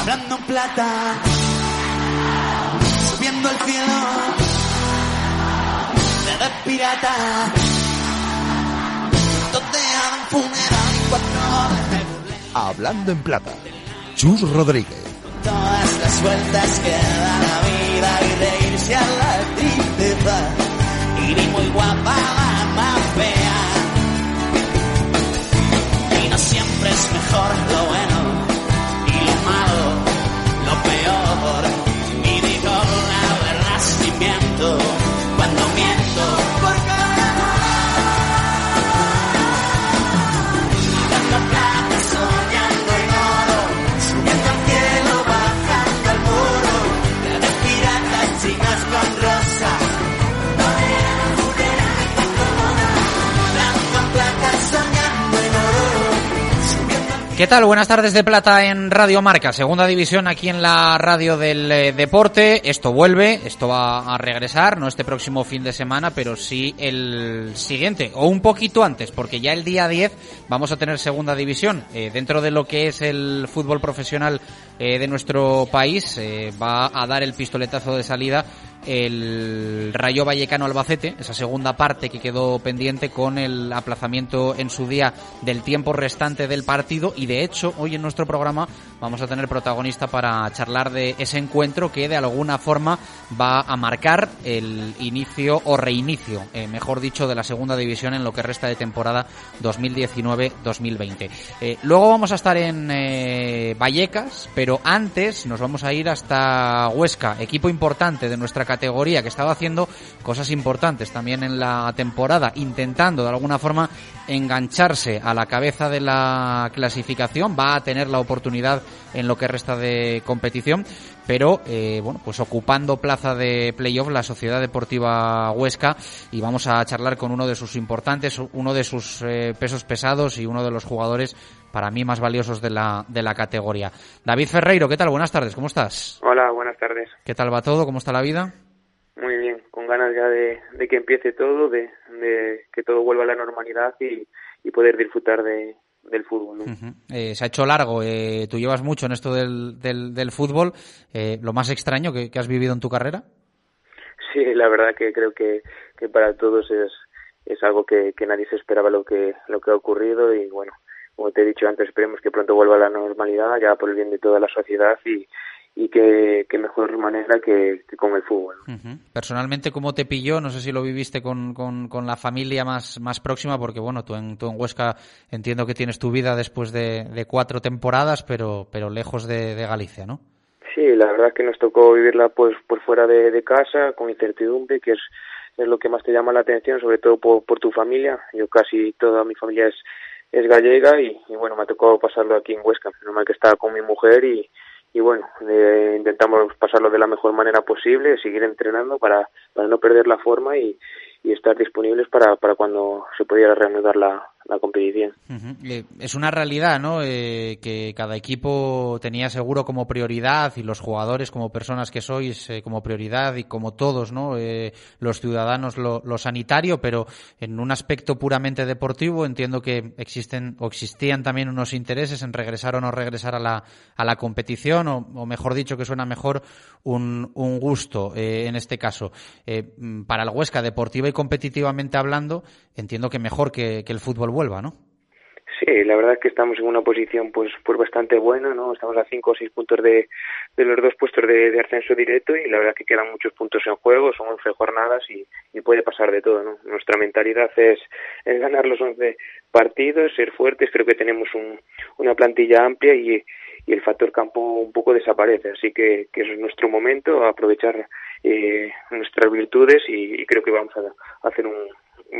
hablando en plata, subiendo al cielo, de pirata, donde funeral y cuatro Hablando en plata, Chus Rodríguez. Todas las vueltas que da la vida y reírse a la tristeza. Y ni muy guapa, la más fea. Y no siempre es mejor lo bueno ¿Qué tal? Buenas tardes de plata en Radio Marca, segunda división aquí en la radio del eh, deporte. Esto vuelve, esto va a regresar, no este próximo fin de semana, pero sí el siguiente, o un poquito antes, porque ya el día 10 vamos a tener segunda división. Eh, dentro de lo que es el fútbol profesional eh, de nuestro país, va a dar el pistoletazo de salida el Rayo Vallecano Albacete, esa segunda parte que quedó pendiente con el aplazamiento en su día del tiempo restante del partido y de hecho hoy en nuestro programa vamos a tener protagonista para charlar de ese encuentro que de alguna forma va a marcar el inicio o reinicio, eh, mejor dicho, de la segunda división en lo que resta de temporada 2019-2020. Eh, luego vamos a estar en eh, Vallecas, pero antes nos vamos a ir hasta Huesca, equipo importante de nuestra categoría que estaba haciendo cosas importantes también en la temporada, intentando de alguna forma engancharse a la cabeza de la clasificación, va a tener la oportunidad en lo que resta de competición, pero eh, bueno, pues ocupando plaza de playoff la Sociedad Deportiva Huesca y vamos a charlar con uno de sus importantes, uno de sus eh, pesos pesados y uno de los jugadores para mí más valiosos de la, de la categoría. David Ferreiro, ¿qué tal? Buenas tardes, ¿cómo estás? Hola, buenas tardes. ¿Qué tal va todo? ¿Cómo está la vida? Muy bien, con ganas ya de, de que empiece todo, de, de, que todo vuelva a la normalidad y, y poder disfrutar de, del fútbol. ¿no? Uh -huh. eh, se ha hecho largo, eh, tú llevas mucho en esto del, del, del fútbol. Eh, ¿Lo más extraño que, que, has vivido en tu carrera? Sí, la verdad que creo que, que para todos es, es algo que, que nadie se esperaba lo que, lo que ha ocurrido y bueno, como te he dicho antes, esperemos que pronto vuelva a la normalidad ya por el bien de toda la sociedad y, y que, que, mejor manera que, que con el fútbol. Uh -huh. Personalmente, ¿cómo te pilló? No sé si lo viviste con, con, con la familia más, más próxima, porque bueno, tú en, tú en Huesca entiendo que tienes tu vida después de, de cuatro temporadas, pero, pero lejos de, de, Galicia, ¿no? Sí, la verdad es que nos tocó vivirla pues por fuera de, de casa, con incertidumbre, que es, es lo que más te llama la atención, sobre todo por, por tu familia. Yo casi toda mi familia es, es gallega y, y bueno, me ha tocado pasarlo aquí en Huesca. Normal que estaba con mi mujer y, y bueno, eh, intentamos pasarlo de la mejor manera posible, seguir entrenando para, para no perder la forma y, y estar disponibles para, para cuando se pudiera reanudar la, la competición. Es una realidad, ¿no? Eh, que cada equipo tenía seguro como prioridad y los jugadores como personas que sois eh, como prioridad y como todos, ¿no? Eh, los ciudadanos lo, lo, sanitario, pero en un aspecto puramente deportivo entiendo que existen o existían también unos intereses en regresar o no regresar a la, a la competición o, o mejor dicho que suena mejor un, un gusto eh, en este caso. Eh, para el Huesca, deportiva y competitivamente hablando, entiendo que mejor que, que el fútbol vuelva, ¿no? Sí, la verdad es que estamos en una posición pues pues bastante buena, ¿no? Estamos a cinco o seis puntos de, de los dos puestos de, ascenso directo y la verdad es que quedan muchos puntos en juego, son 11 jornadas y, y puede pasar de todo, ¿no? Nuestra mentalidad es, es ganar los 11 partidos, ser fuertes, creo que tenemos un, una plantilla amplia y, y el factor campo un poco desaparece, así que, que eso es nuestro momento, aprovechar eh, nuestras virtudes y, y creo que vamos a, a hacer un,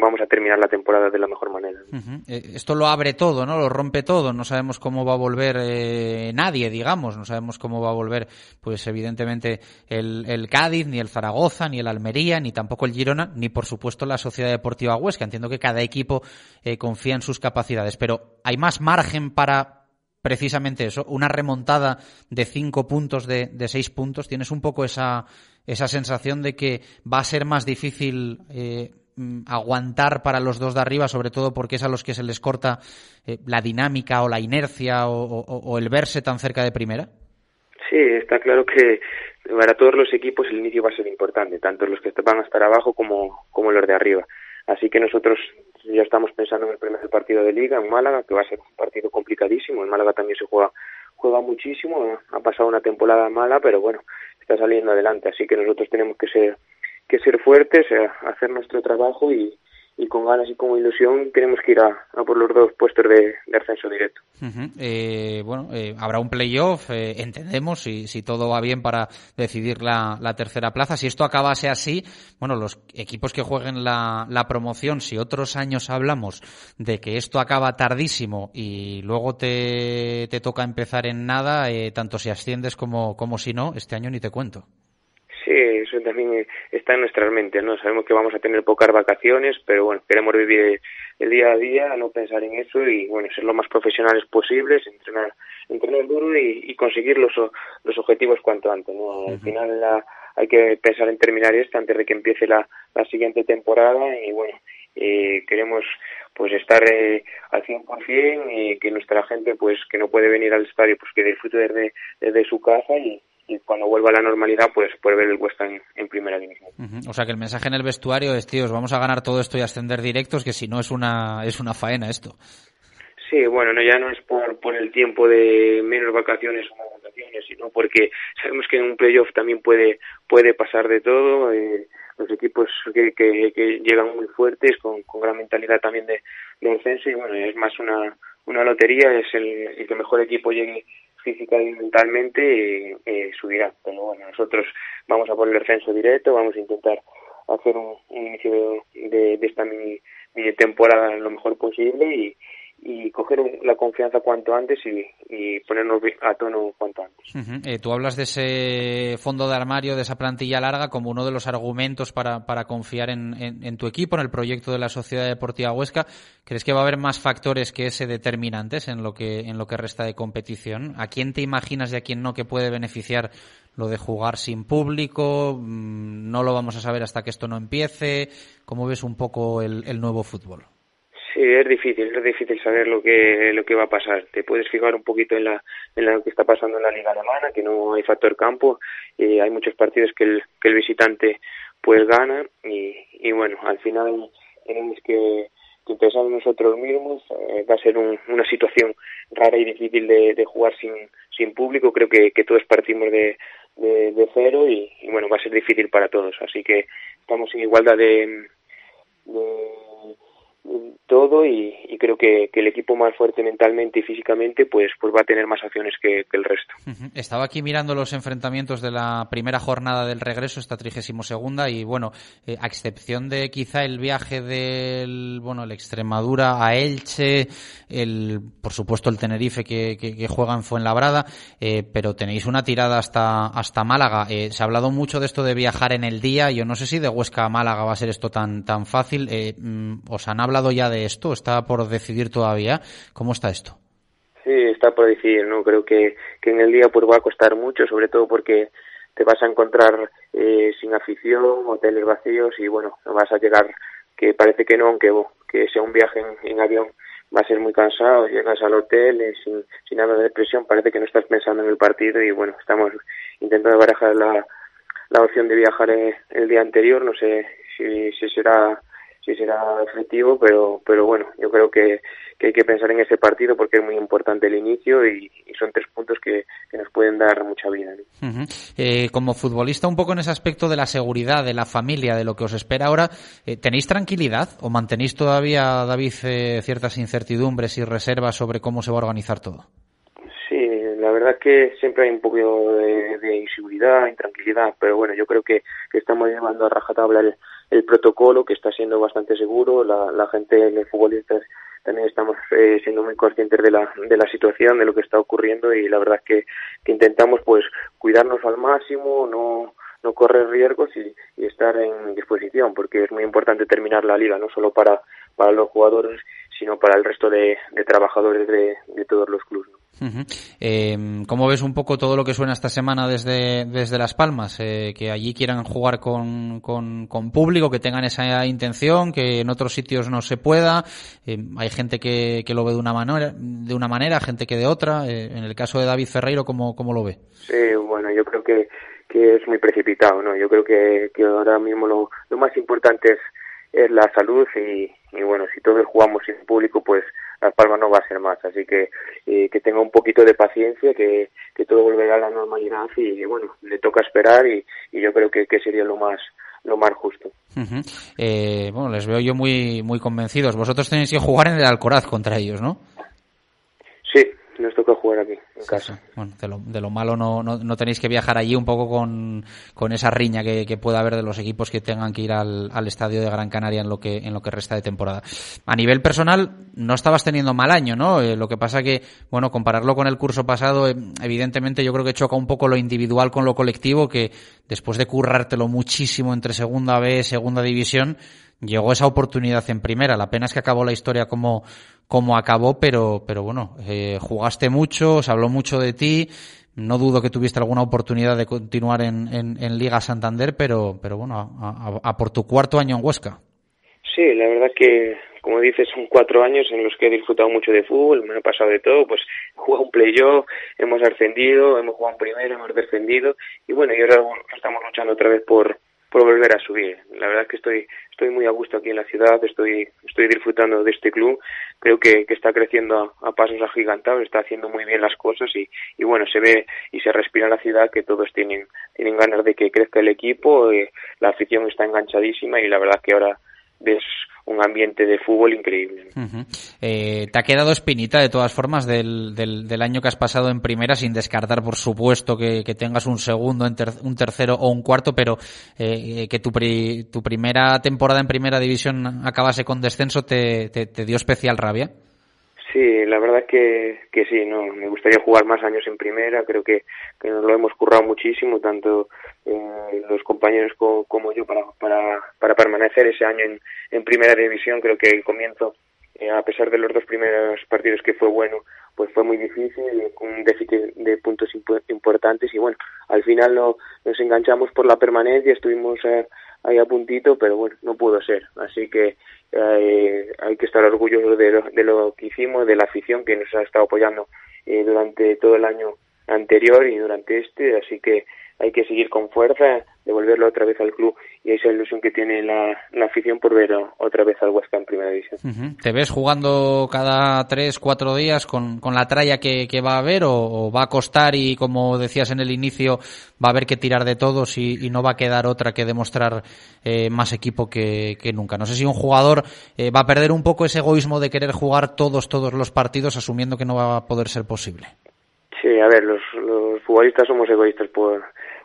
vamos a terminar la temporada de la mejor manera. -huh. Esto lo abre todo, ¿no? Lo rompe todo. No sabemos cómo va a volver eh, nadie, digamos. No sabemos cómo va a volver, pues evidentemente, el, el, Cádiz, ni el Zaragoza, ni el Almería, ni tampoco el Girona, ni por supuesto la Sociedad Deportiva Huesca. Entiendo que cada equipo eh, confía en sus capacidades, pero hay más margen para precisamente eso, una remontada de cinco puntos, de, de seis puntos. Tienes un poco esa, esa sensación de que va a ser más difícil eh, aguantar para los dos de arriba, sobre todo porque es a los que se les corta eh, la dinámica o la inercia o, el verse tan cerca de primera? Sí, está claro que para todos los equipos el inicio va a ser importante, tanto los que van a estar abajo como, como los de arriba. Así que nosotros ya estamos pensando en el primer partido de liga en Málaga, que va a ser un partido complicadísimo. En Málaga también se juega juega muchísimo, ha pasado una temporada mala, pero bueno, está saliendo adelante. Así que nosotros tenemos que ser que ser fuertes, eh, hacer nuestro trabajo y, y con ganas y con ilusión tenemos que ir a, por los dos puestos de, ascenso directo. eh, bueno, eh, habrá un playoff, eh, entendemos, si, si todo va bien para decidir la, la, tercera plaza. Si esto acabase así, bueno, los equipos que jueguen la, la, promoción, si otros años hablamos de que esto acaba tardísimo y luego te, te toca empezar en nada, eh, tanto si asciendes como, como si no, este año ni te cuento. Sí, eso también está en nuestras mentes, ¿no? Sabemos que vamos a tener pocas vacaciones, pero bueno, queremos vivir el día a día, no pensar en eso y bueno, ser lo más profesionales posibles, entrenar, entrenar duro y, conseguir los, los objetivos cuanto antes, ¿no? Al final la, hay que pensar en terminar esto antes de que empiece la, la siguiente temporada y bueno, eh, queremos pues estar eh, al 100% y que nuestra gente pues que no puede venir al estadio pues que disfrute desde, desde su casa y, y cuando vuelva a la normalidad, pues puede ver el West en, primera división. O sea que el mensaje en el vestuario es, tíos, vamos a ganar todo esto y ascender directos, que si no es una, es una faena esto. Sí, bueno, no, ya no es por, por el tiempo de menos vacaciones o más vacaciones, sino porque sabemos que en un playoff también puede, puede pasar de todo. Eh, los equipos que, que, llegan muy fuertes, con, con gran mentalidad también de, de descenso, y bueno, es más una, una lotería, es el, el que mejor equipo llegue física y mentalmente eh, subirá. Pero bueno, nosotros vamos a poner el descenso directo, vamos a intentar hacer un, inicio de, de, esta mini, mini temporada lo mejor posible y, y coger la confianza cuanto antes y, y ponernos a tono cuanto antes. eh, tú hablas de ese fondo de armario, de esa plantilla larga, como uno de los argumentos para, para confiar en, en, tu equipo, en el proyecto de la Sociedad Deportiva Huesca. ¿Crees que va a haber más factores que ese determinantes en lo que, en lo que resta de competición? ¿A quién te imaginas y a quién no que puede beneficiar lo de jugar sin público? Mm, ¿No lo vamos a saber hasta que esto no empiece? ¿Cómo ves un poco el, el nuevo fútbol? Sí, es difícil, es difícil saber lo que lo que va a pasar. Te puedes fijar un poquito en la en lo que está pasando en la liga alemana, que no hay factor campo, y hay muchos partidos que el que el visitante pues gana y, y bueno, al final tenemos que, que pensar nosotros mismos. Eh, va a ser una situación rara y difícil de, de jugar sin sin público. Creo que, que todos partimos de, de, de cero y, y bueno, va a ser difícil para todos. Así que estamos en igualdad de, de todo y, creo que, el equipo más fuerte mentalmente y físicamente pues pues va a tener más acciones que, el resto. Estaba aquí mirando los enfrentamientos de la primera jornada del regreso, esta trigésimo segunda y bueno, eh, a excepción de quizá el viaje del bueno el Extremadura a Elche, el por supuesto el Tenerife que, que, juega en Fuenlabrada, eh, pero tenéis una tirada hasta hasta Málaga. Eh, se ha hablado mucho de esto de viajar en el día. Yo no sé si de Huesca a Málaga va a ser esto tan tan fácil. Mm, ¿Os han hablado hablado ya de esto? ¿Está por decidir todavía? ¿Cómo está esto? Sí, está por decidir, ¿no? Creo que, que en el día pues va a costar mucho, sobre todo porque te vas a encontrar eh, sin afición, hoteles vacíos y bueno, vas a llegar que parece que no, aunque que sea un viaje en, avión va a ser muy cansado, llegas al hotel eh, sin, sin nada de presión, parece que no estás pensando en el partido y bueno, estamos intentando barajar la, la opción de viajar eh, el día anterior, no sé si, si será si será efectivo, pero, pero bueno, yo creo que, que, hay que pensar en ese partido porque es muy importante el inicio y, son tres puntos que, que, nos pueden dar mucha vida. eh, como futbolista, un poco en ese aspecto de la seguridad, de la familia, de lo que os espera ahora, eh, ¿tenéis tranquilidad o mantenéis todavía, David, eh, ciertas incertidumbres y reservas sobre cómo se va a organizar todo? Sí, la verdad que siempre hay un poco de, de inseguridad, intranquilidad, pero bueno, yo creo que, que estamos llevando a rajatabla el, el protocolo que está siendo bastante seguro, la, la gente, los futbolistas también estamos eh, siendo muy conscientes de la, de la situación, de lo que está ocurriendo y la verdad es que, intentamos pues cuidarnos al máximo, no, no correr riesgos y, estar en disposición porque es muy importante terminar la liga, no solo para, para los jugadores, sino para el resto de, trabajadores de, de todos los clubes. Eh, ¿Cómo ves un poco todo lo que suena esta semana desde, desde Las Palmas? Eh, que allí quieran jugar con, con, público, que tengan esa intención, que en otros sitios no se pueda. Eh, hay gente que, que, lo ve de una manera, de una manera, gente que de otra. en el caso de David Ferreiro, ¿cómo, cómo lo ve? Sí, bueno, yo creo que, que es muy precipitado, ¿no? Yo creo que, que ahora mismo lo más importante es, es la salud y, y bueno, si todos jugamos sin público, pues Las Palmas no va a ser más. Así que eh, que tenga un poquito de paciencia, que, que todo volverá a la normalidad y, bueno, le toca esperar y, y yo creo que, que sería lo más lo más justo. eh, bueno, les veo yo muy muy convencidos. Vosotros tenéis que jugar en el Alcoraz contra ellos, ¿no? Nos toca jugar aquí, en casa. Bueno, de lo, de lo malo no, no, no, tenéis que viajar allí un poco con, con esa riña que, que, pueda haber de los equipos que tengan que ir al, al, estadio de Gran Canaria en lo que en lo que resta de temporada. A nivel personal, no estabas teniendo mal año, ¿no? Eh, lo que pasa que, bueno, compararlo con el curso pasado, eh, evidentemente yo creo que choca un poco lo individual con lo colectivo, que después de currártelo muchísimo entre segunda B, segunda división, llegó esa oportunidad en primera. La pena es que acabó la historia como, como acabó, pero, pero bueno, eh, jugaste mucho, se habló mucho de ti. No dudo que tuviste alguna oportunidad de continuar en, en, en Liga Santander, pero, pero bueno, a, por tu cuarto año en Huesca. Sí, la verdad que, como dices, son cuatro años en los que he disfrutado mucho de fútbol, me ha pasado de todo, pues he jugado un playoff, hemos ascendido, hemos jugado un primero, hemos defendido, y bueno, y ahora estamos luchando otra vez por, por volver a subir. La verdad es que estoy estoy muy a gusto aquí en la ciudad, estoy estoy disfrutando de este club, creo que, que está creciendo a, a, pasos agigantados, está haciendo muy bien las cosas y, y bueno, se ve y se respira en la ciudad que todos tienen tienen ganas de que crezca el equipo, eh, la afición está enganchadísima y la verdad que ahora ves un ambiente de fútbol increíble. Uh -huh. eh, ¿Te ha quedado espinita de todas formas del, del, del, año que has pasado en primera, sin descartar por supuesto que, que tengas un segundo, un tercero o un cuarto, pero eh, que tu, pri, tu primera temporada en primera división acabase con descenso, ¿te, te, te dio especial rabia? Sí, la verdad que, que sí, no, me gustaría jugar más años en primera, creo que, que nos lo hemos currado muchísimo, tanto eh, los compañeros co, como yo para, para, para permanecer ese año en, en primera división, creo que el comienzo, eh, a pesar de los dos primeros partidos que fue bueno, pues fue muy difícil, con un déficit de puntos imp importantes. Y bueno, al final no, nos enganchamos por la permanencia, estuvimos eh, ahí a puntito, pero bueno, no pudo ser, así que eh, hay que estar orgullosos de lo, de lo que hicimos, de la afición que nos ha estado apoyando eh, durante todo el año anterior y durante este, así que hay que seguir con fuerza, devolverlo otra vez al club y esa ilusión que tiene la, la afición por ver otra vez al Huesca en primera división. Uh -huh. ¿Te ves jugando cada tres, cuatro días con, con la tralla que, que va a haber o, o, va a costar y como decías en el inicio va a haber que tirar de todos y, y no va a quedar otra que demostrar eh, más equipo que, que, nunca? No sé si un jugador eh, va a perder un poco ese egoísmo de querer jugar todos, todos los partidos asumiendo que no va a poder ser posible. Sí, a ver, los, los futbolistas somos egoístas por,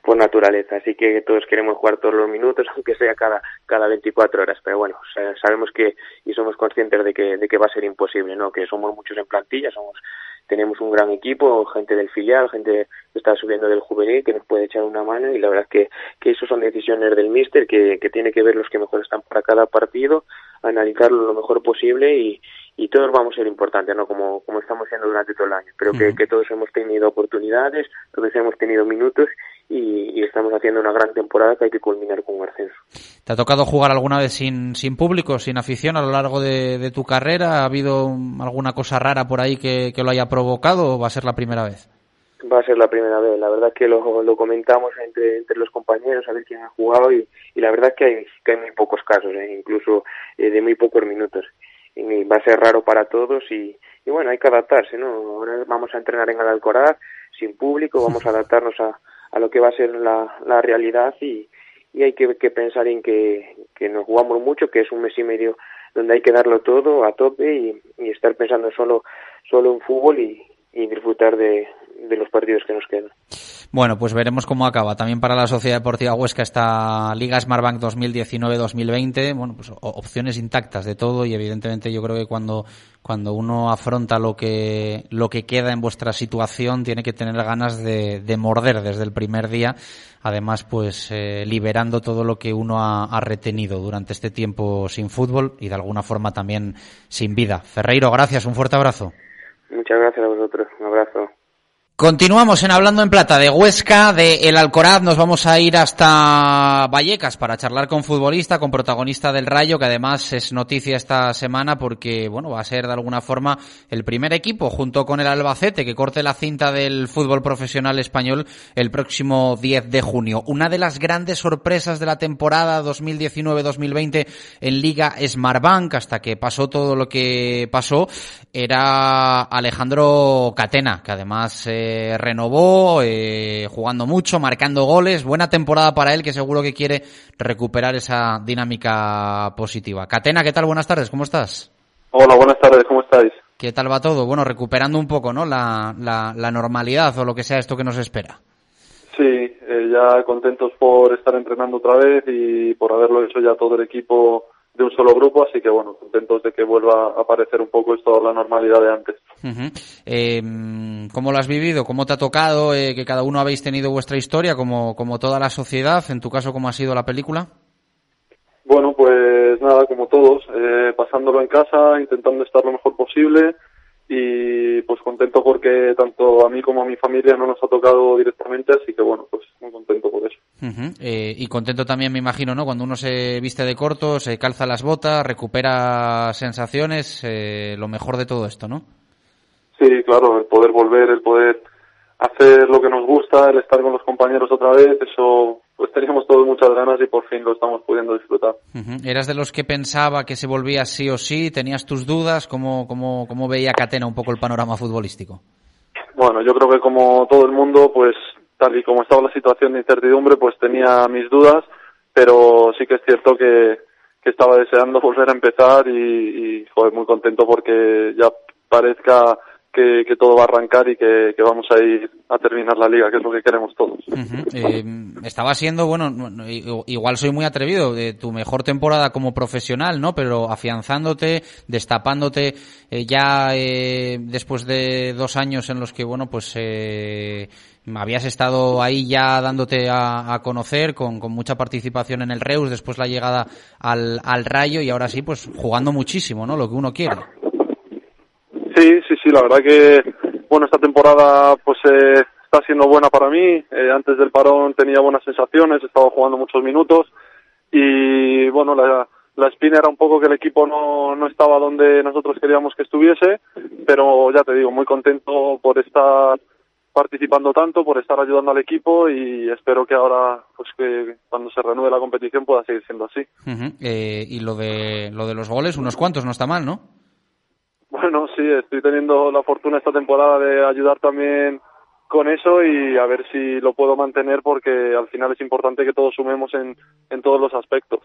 por naturaleza, así que todos queremos jugar todos los minutos, aunque sea cada cada 24 horas, pero bueno, sabemos que y somos conscientes de que de que va a ser imposible, ¿no? Que somos muchos en plantilla, somos tenemos un gran equipo, gente del filial, gente que está subiendo del juvenil que nos puede echar una mano y la verdad es que, que eso son decisiones del míster que, que tiene que ver los que mejor están para cada partido, analizarlo lo mejor posible y, y todos vamos a ser importantes, ¿no? Como, como estamos siendo durante todo el año. Creo uh -huh. que, que todos hemos tenido oportunidades, todos hemos tenido minutos y, y, estamos haciendo una gran temporada que hay que culminar con un ascenso. ¿Te ha tocado jugar alguna vez sin, sin público, sin afición a lo largo de, de tu carrera? ¿Ha habido alguna cosa rara por ahí que, que, lo haya provocado o va a ser la primera vez? Va a ser la primera vez. La verdad que lo, lo comentamos entre, entre los compañeros a ver quién ha jugado y, y la verdad que hay, que hay muy pocos casos, ¿eh? incluso eh, de muy pocos minutos. Y va a ser raro para todos y, y bueno, hay que adaptarse, ¿no? Ahora vamos a entrenar en el Alcoraz sin público, vamos a adaptarnos a, a lo que va a ser la, la realidad y, y hay que, que pensar en que, que nos jugamos mucho, que es un mes y medio donde hay que darlo todo a tope y, y estar pensando solo, solo en fútbol y, y disfrutar de, de los partidos que nos quedan. Bueno, pues veremos cómo acaba. También para la Sociedad Deportiva Huesca esta Liga Smartbank 2019-2020. Bueno, pues opciones intactas de todo y evidentemente yo creo que cuando cuando uno afronta lo que lo que queda en vuestra situación tiene que tener ganas de, de morder desde el primer día. Además, pues eh, liberando todo lo que uno ha, ha retenido durante este tiempo sin fútbol y de alguna forma también sin vida. Ferreiro, gracias. Un fuerte abrazo. Muchas gracias a vosotros. Un abrazo. Continuamos en Hablando en Plata de Huesca, de El Alcoraz. Nos vamos a ir hasta Vallecas para charlar con futbolista, con protagonista del Rayo, que además es noticia esta semana porque, bueno, va a ser de alguna forma el primer equipo junto con el Albacete que corte la cinta del fútbol profesional español el próximo 10 de junio. Una de las grandes sorpresas de la temporada 2019-2020 en Liga Smartbank, hasta que pasó todo lo que pasó, era Alejandro Catena, que además eh, renovó, eh, jugando mucho, marcando goles. Buena temporada para él, que seguro que quiere recuperar esa dinámica positiva. Catena, ¿qué tal? Buenas tardes, ¿cómo estás? Hola, buenas tardes, ¿cómo estáis? ¿Qué tal va todo? Bueno, recuperando un poco, ¿no? La, la, normalidad o lo que sea esto que nos espera. Sí, eh, ya contentos por estar entrenando otra vez y por haberlo hecho ya todo el equipo de un solo grupo, así que bueno, contentos de que vuelva a aparecer un poco esto la normalidad de antes. Eh, ¿Cómo lo has vivido? ¿Cómo te ha tocado eh, que cada uno habéis tenido vuestra historia, como, como toda la sociedad? En tu caso, ¿cómo ha sido la película? Bueno, pues nada, como todos, eh, pasándolo en casa, intentando estar lo mejor posible y pues contento porque tanto a mí como a mi familia no nos ha tocado directamente, así que bueno, pues Eh, y contento también me imagino, ¿no? Cuando uno se viste de corto, se calza las botas, recupera sensaciones, eh, lo mejor de todo esto, ¿no? Sí, claro, el poder volver, el poder hacer lo que nos gusta, el estar con los compañeros otra vez, eso pues teníamos todos muchas ganas y por fin lo estamos pudiendo disfrutar. ¿Eras de los que pensaba que se volvía sí o sí? ¿Tenías tus dudas? ¿Cómo, cómo, cómo veía Catena un poco el panorama futbolístico? Bueno, yo creo que como todo el mundo, pues tal y como estaba la situación de incertidumbre, pues tenía mis dudas, pero sí que es cierto que, que estaba deseando volver a empezar y, y joder, muy contento porque ya parezca que, todo va a arrancar y que, vamos a ir a terminar la liga, que es lo que queremos todos. Eh, estaba siendo, bueno, igual soy muy atrevido, de tu mejor temporada como profesional, ¿no? Pero afianzándote, destapándote eh, ya eh, después de dos años en los que, bueno, pues habías estado ahí ya dándote a, conocer con, mucha participación en el Reus, después la llegada al, al Rayo y ahora sí, pues jugando muchísimo, ¿no? Lo que uno quiere. Sí, sí, sí, la verdad que, bueno, esta temporada pues eh, está siendo buena para mí. Eh, antes del parón tenía buenas sensaciones, estaba jugando muchos minutos y, bueno, la, la espina era un poco que el equipo no, no estaba donde nosotros queríamos que estuviese, pero ya te digo, muy contento por estar participando tanto, por estar ayudando al equipo y espero que ahora, pues que cuando se renueve la competición pueda seguir siendo así. eh, y lo de, lo de los goles, unos cuantos, no está mal, ¿no? Bueno, sí, estoy teniendo la fortuna esta temporada de ayudar también con eso y a ver si lo puedo mantener porque al final es importante que todos sumemos en, en todos los aspectos.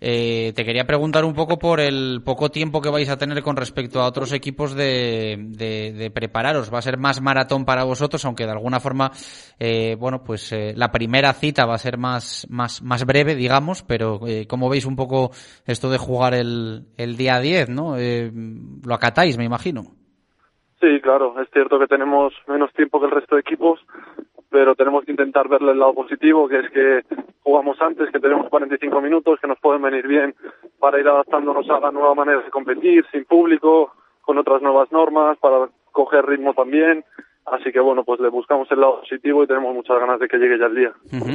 eh, te quería preguntar un poco por el poco tiempo que vais a tener con respecto a otros equipos de, de, prepararos. Va a ser más maratón para vosotros, aunque de alguna forma, eh, bueno, pues eh, la primera cita va a ser más, más, más breve, digamos, pero eh, ¿cómo veis un poco esto de jugar el, el día 10, no? Eh, lo acatáis, me imagino. Sí, claro, es cierto que tenemos menos tiempo que el resto de equipos, pero tenemos que intentar verle el lado positivo, que es que jugamos antes, que tenemos 45 minutos, que nos pueden venir bien para ir adaptándonos a la nueva manera de competir, sin público, con otras nuevas normas, para coger ritmo también. Así que bueno, pues le buscamos el lado positivo y tenemos muchas ganas de que llegue ya el día.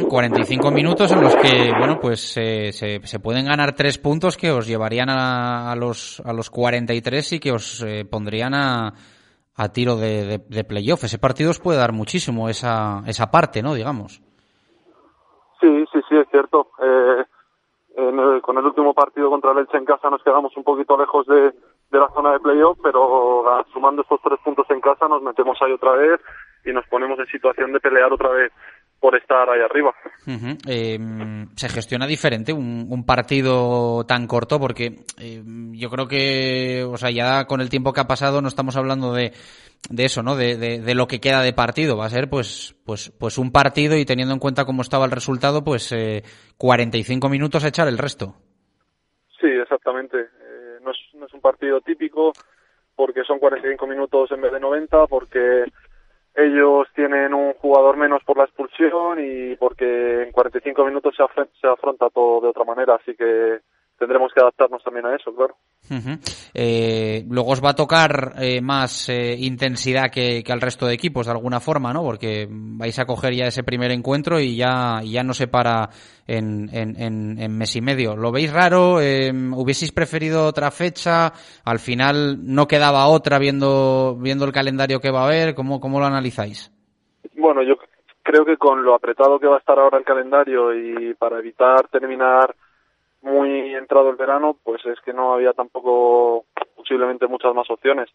45 minutos en los que, bueno, pues eh, se, se, pueden ganar tres puntos que os llevarían a, a, los, a los 43 y que os eh, pondrían a, a tiro de, de, playoff. Ese partido os puede dar muchísimo esa, esa parte, ¿no? Digamos. Sí, sí, sí, es cierto. Eh, con el último partido contra el Elche en casa nos quedamos un poquito lejos de, de la zona de playoff, pero ah, sumando estos tres puntos en casa nos metemos ahí otra vez y nos ponemos en situación de pelear otra vez por estar ahí arriba. eh, se gestiona diferente un, un, partido tan corto porque eh, yo creo que, o sea, ya con el tiempo que ha pasado no estamos hablando de, de eso, ¿no? De, de, de, lo que queda de partido. Va a ser, pues, pues, pues un partido y teniendo en cuenta cómo estaba el resultado, pues eh, 45 minutos a echar el resto. Sí, exactamente. Eh, no, es, no es un partido típico porque son 45 minutos en vez de 90, porque ellos tienen un jugador menos y porque en 45 minutos se, afronta, se afronta todo de otra manera, así que tendremos que adaptarnos también a eso, claro. eh, luego os va a tocar eh, más eh, intensidad que, al resto de equipos, de alguna forma, ¿no? Porque vais a coger ya ese primer encuentro y ya, ya no se para en, en, en, mes y medio. ¿Lo veis raro? ¿Hubieseis preferido otra fecha? ¿Al final no quedaba otra viendo, viendo el calendario que va a haber? ¿Cómo, cómo lo analizáis? Bueno, yo creo que con lo apretado que va a estar ahora el calendario y para evitar terminar muy entrado el verano, pues es que no había tampoco posiblemente muchas más opciones.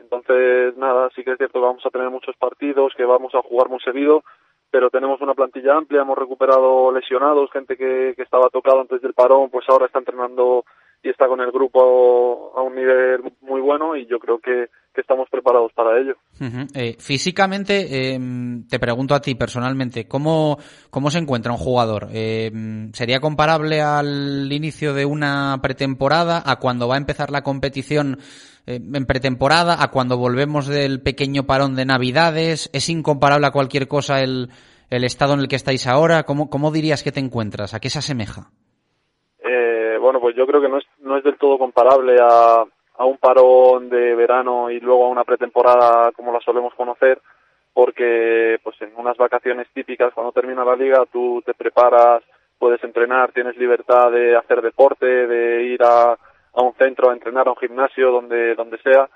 Entonces, nada, sí que es cierto que vamos a tener muchos partidos, que vamos a jugar muy seguido, pero tenemos una plantilla amplia, hemos recuperado lesionados, gente que, que estaba tocado antes del parón, pues ahora está entrenando y está con el grupo a un nivel muy bueno y yo creo que, estamos preparados para ello. Eh, físicamente, em, te pregunto a ti personalmente, ¿cómo, cómo se encuentra un jugador? Em, ¿Sería comparable al inicio de una pretemporada, a cuando va a empezar la competición em, en pretemporada, a cuando volvemos del pequeño parón de Navidades? ¿Es incomparable a cualquier cosa el, el estado en el que estáis ahora? ¿Cómo, ¿Cómo dirías que te encuentras? ¿A qué se asemeja? Yo creo que no es, no es del todo comparable a, a un parón de verano y luego a una pretemporada como la solemos conocer, porque pues en unas vacaciones típicas cuando termina la liga tú te preparas, puedes entrenar, tienes libertad de hacer deporte, de ir a, a un centro a entrenar, a un gimnasio, donde, donde sea,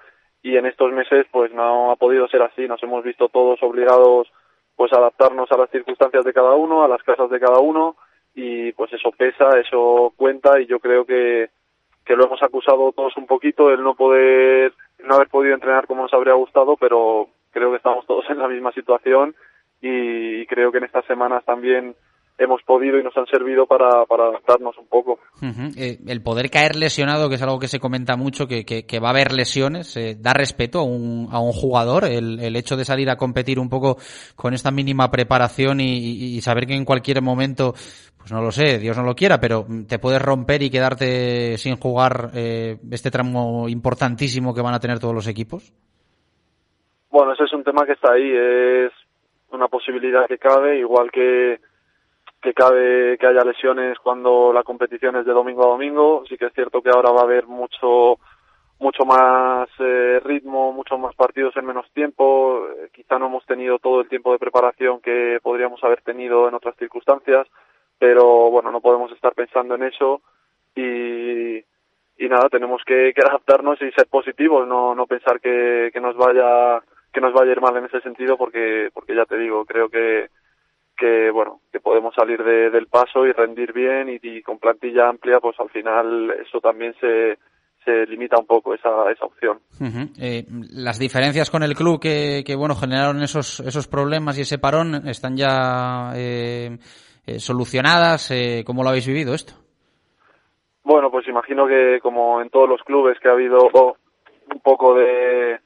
y en estos meses pues no ha podido ser así, nos hemos visto todos obligados pues a adaptarnos a las circunstancias de cada uno, a las casas de cada uno, y pues eso pesa, eso cuenta y yo creo que, que lo hemos acusado todos un poquito, el no poder, no haber podido entrenar como nos habría gustado, pero creo que estamos todos en la misma situación y creo que en estas semanas también hemos podido y nos han servido para, para adaptarnos un poco. Eh, el poder caer lesionado, que es algo que se comenta mucho, que, que, va a haber lesiones, eh, da respeto a un, a un jugador, el, el, hecho de salir a competir un poco con esta mínima preparación y, y, saber que en cualquier momento, pues no lo sé, Dios no lo quiera, pero te puedes romper y quedarte sin jugar eh, este tramo importantísimo que van a tener todos los equipos. Bueno, ese es un tema que está ahí, es una posibilidad que cabe, igual que que cabe que haya lesiones cuando la competición es de domingo a domingo. Sí que es cierto que ahora va a haber mucho mucho más eh, ritmo, muchos más partidos en menos tiempo. Eh, quizá no hemos tenido todo el tiempo de preparación que podríamos haber tenido en otras circunstancias, pero bueno, no podemos estar pensando en eso y, y nada, tenemos que, que adaptarnos y ser positivos, no, no pensar que, que nos vaya que nos vaya a ir mal en ese sentido porque porque ya te digo, creo que que bueno que podemos salir del paso y rendir bien y, con plantilla amplia pues al final eso también se se limita un poco esa, esa opción. Eh, las diferencias con el club que, que bueno generaron esos esos problemas y ese parón están ya eh, eh, solucionadas. Eh, ¿Cómo lo habéis vivido esto? Bueno, pues imagino que como en todos los clubes que ha habido un poco de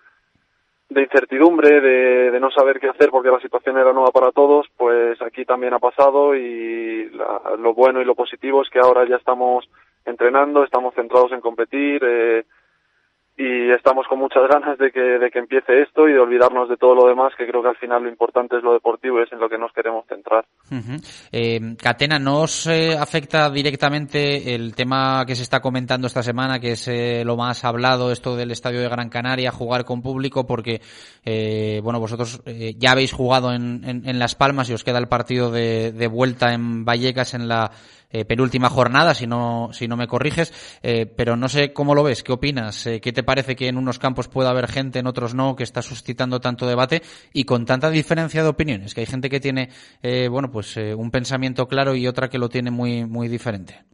de incertidumbre, de, de, no saber qué hacer porque la situación era nueva para todos, pues aquí también ha pasado y lo bueno y lo positivo es que ahora ya estamos entrenando, estamos centrados en competir, eh, y estamos con muchas ganas de que, de que empiece esto y de olvidarnos de todo lo demás, que creo que al final lo importante es lo deportivo y es en lo que nos queremos centrar. eh, Catena, ¿no os eh, afecta directamente el tema que se está comentando esta semana, que es eh, lo más hablado, esto del Estadio de Gran Canaria, jugar con público? Porque, eh, bueno, vosotros ya habéis jugado en, en, en, Las Palmas y os queda el partido de, de vuelta en Vallecas en la eh, penúltima jornada, si no, si no me corriges, eh, pero no sé cómo lo ves, qué opinas, eh, qué te parece que en unos campos pueda haber gente, en otros no, que está suscitando tanto debate y con tanta diferencia de opiniones, que hay gente que tiene, bueno, pues un pensamiento claro y otra que lo tiene muy, muy diferente.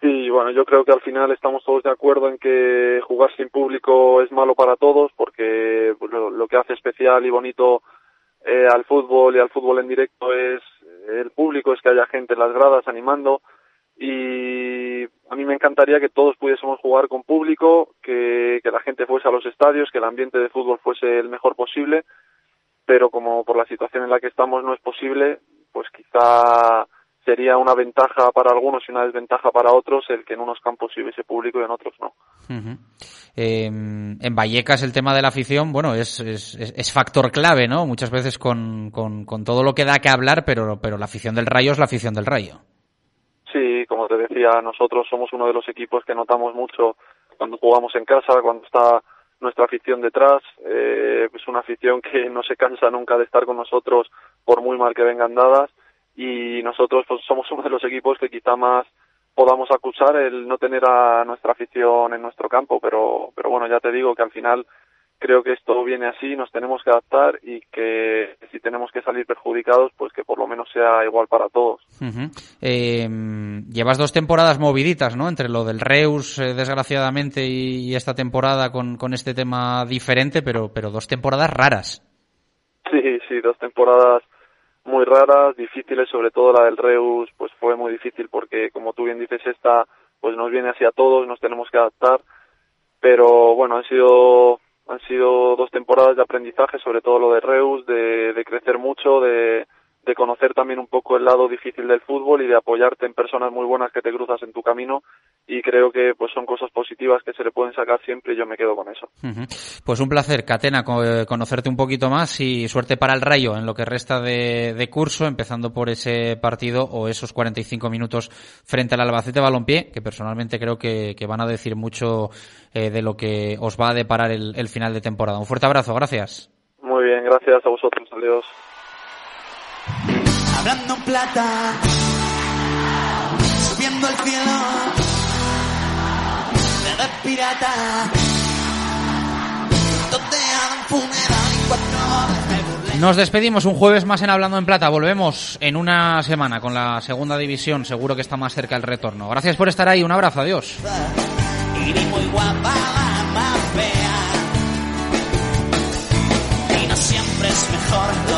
Sí, bueno, yo creo que al final estamos todos de acuerdo en que jugar sin público es malo para todos porque lo, lo que hace especial y bonito eh, al fútbol y al fútbol en directo es el público, es que haya gente en las gradas animando y a mí me encantaría que todos pudiésemos jugar con público, que, que la gente fuese a los estadios, que el ambiente de fútbol fuese el mejor posible, pero como por la situación en la que estamos no es posible, pues quizá sería una ventaja para algunos y una desventaja para otros el que en unos campos sí hubiese público y en otros no. eh, en Vallecas el tema de la afición, bueno, es, es, es factor clave, ¿no? Muchas veces con, con, con, todo lo que da que hablar, pero, pero la afición del Rayo es la afición del Rayo. Sí, como te decía, nosotros somos uno de los equipos que notamos mucho cuando jugamos en casa, cuando está nuestra afición detrás. Eh, es una afición que no se cansa nunca de estar con nosotros por muy mal que vengan dadas y nosotros pues, somos uno de los equipos que quizá más podamos acusar el no tener a nuestra afición en nuestro campo, pero, pero bueno, ya te digo que al final creo que esto viene así, nos tenemos que adaptar y que si tenemos que salir perjudicados, pues que por lo menos sea igual para todos. eh, llevas dos temporadas moviditas, ¿no? Entre lo del Reus, eh, desgraciadamente, y, y, esta temporada con, con este tema diferente, pero, pero dos temporadas raras. Sí, sí, dos temporadas muy raras, difíciles, sobre todo la del Reus, pues fue muy difícil porque, como tú bien dices, esta pues nos viene así a todos, nos tenemos que adaptar, pero bueno, han sido han sido dos temporadas de aprendizaje, sobre todo lo de Reus, de, de crecer mucho, de, de conocer también un poco el lado difícil del fútbol y de apoyarte en personas muy buenas que te cruzas en tu camino y creo que pues son cosas positivas que se le pueden sacar siempre y yo me quedo con eso. Uh -huh. Pues un placer, Catena, conocerte un poquito más y suerte para el Rayo en lo que resta de, de, curso, empezando por ese partido o esos 45 minutos frente al Albacete Balompié, que personalmente creo que, que van a decir mucho eh, de lo que os va a deparar el, el final de temporada. Un fuerte abrazo, gracias. Muy bien, gracias a vosotros, adiós. En plata, subiendo al cielo, pirata, Nos despedimos un jueves más en Hablando en Plata. Volvemos en una semana con la segunda división. Seguro que está más cerca el retorno. Gracias por estar ahí. Un abrazo. Adiós. Siempre es mejor